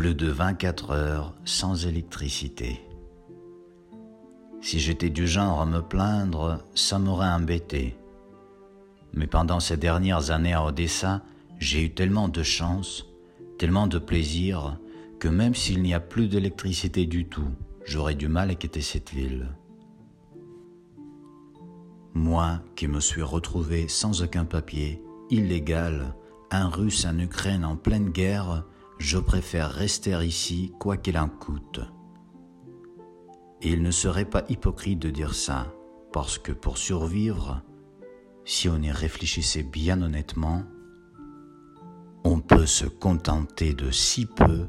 Plus de 24 heures sans électricité. Si j'étais du genre à me plaindre, ça m'aurait embêté. Mais pendant ces dernières années à Odessa, j'ai eu tellement de chance, tellement de plaisir, que même s'il n'y a plus d'électricité du tout, j'aurais du mal à quitter cette ville. Moi qui me suis retrouvé sans aucun papier, illégal, un russe en Ukraine en pleine guerre, je préfère rester ici quoi qu'il en coûte. Et il ne serait pas hypocrite de dire ça, parce que pour survivre, si on y réfléchissait bien honnêtement, on peut se contenter de si peu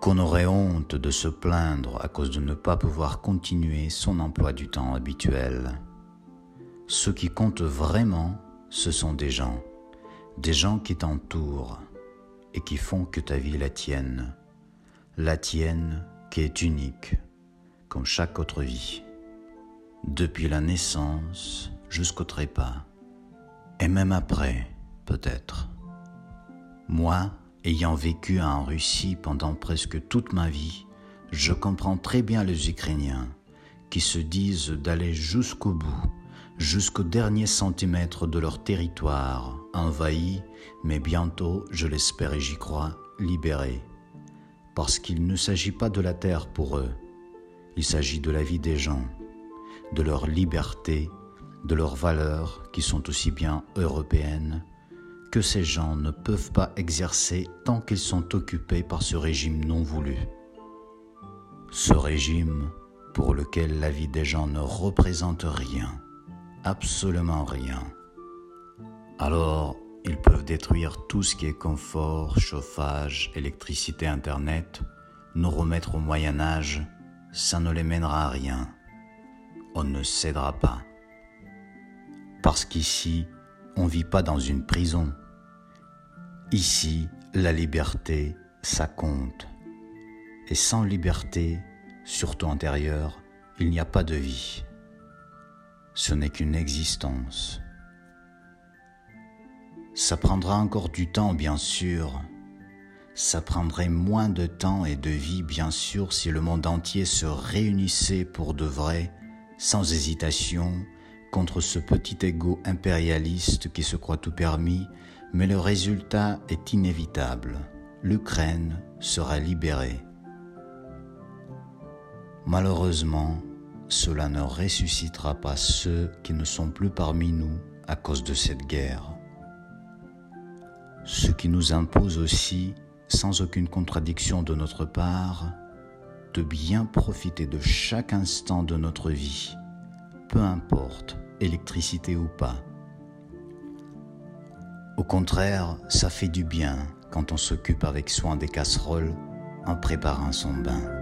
qu'on aurait honte de se plaindre à cause de ne pas pouvoir continuer son emploi du temps habituel. Ce qui compte vraiment, ce sont des gens, des gens qui t'entourent et qui font que ta vie la tienne, la tienne qui est unique, comme chaque autre vie, depuis la naissance jusqu'au trépas, et même après, peut-être. Moi, ayant vécu en Russie pendant presque toute ma vie, je comprends très bien les Ukrainiens qui se disent d'aller jusqu'au bout, jusqu'au dernier centimètre de leur territoire, envahi, mais bientôt, je l'espère et j'y crois, libéré. Parce qu'il ne s'agit pas de la terre pour eux, il s'agit de la vie des gens, de leur liberté, de leurs valeurs qui sont aussi bien européennes que ces gens ne peuvent pas exercer tant qu'ils sont occupés par ce régime non voulu. Ce régime pour lequel la vie des gens ne représente rien, absolument rien. Alors, ils peuvent détruire tout ce qui est confort, chauffage, électricité, Internet, nous remettre au Moyen Âge, ça ne les mènera à rien. On ne cédera pas. Parce qu'ici, on ne vit pas dans une prison. Ici, la liberté, ça compte. Et sans liberté, surtout intérieure, il n'y a pas de vie. Ce n'est qu'une existence. Ça prendra encore du temps, bien sûr. Ça prendrait moins de temps et de vie, bien sûr, si le monde entier se réunissait pour de vrai, sans hésitation, contre ce petit ego impérialiste qui se croit tout permis mais le résultat est inévitable. L'Ukraine sera libérée. Malheureusement, cela ne ressuscitera pas ceux qui ne sont plus parmi nous à cause de cette guerre. Ce qui nous impose aussi, sans aucune contradiction de notre part, de bien profiter de chaque instant de notre vie, peu importe, électricité ou pas, au contraire, ça fait du bien quand on s'occupe avec soin des casseroles en préparant son bain.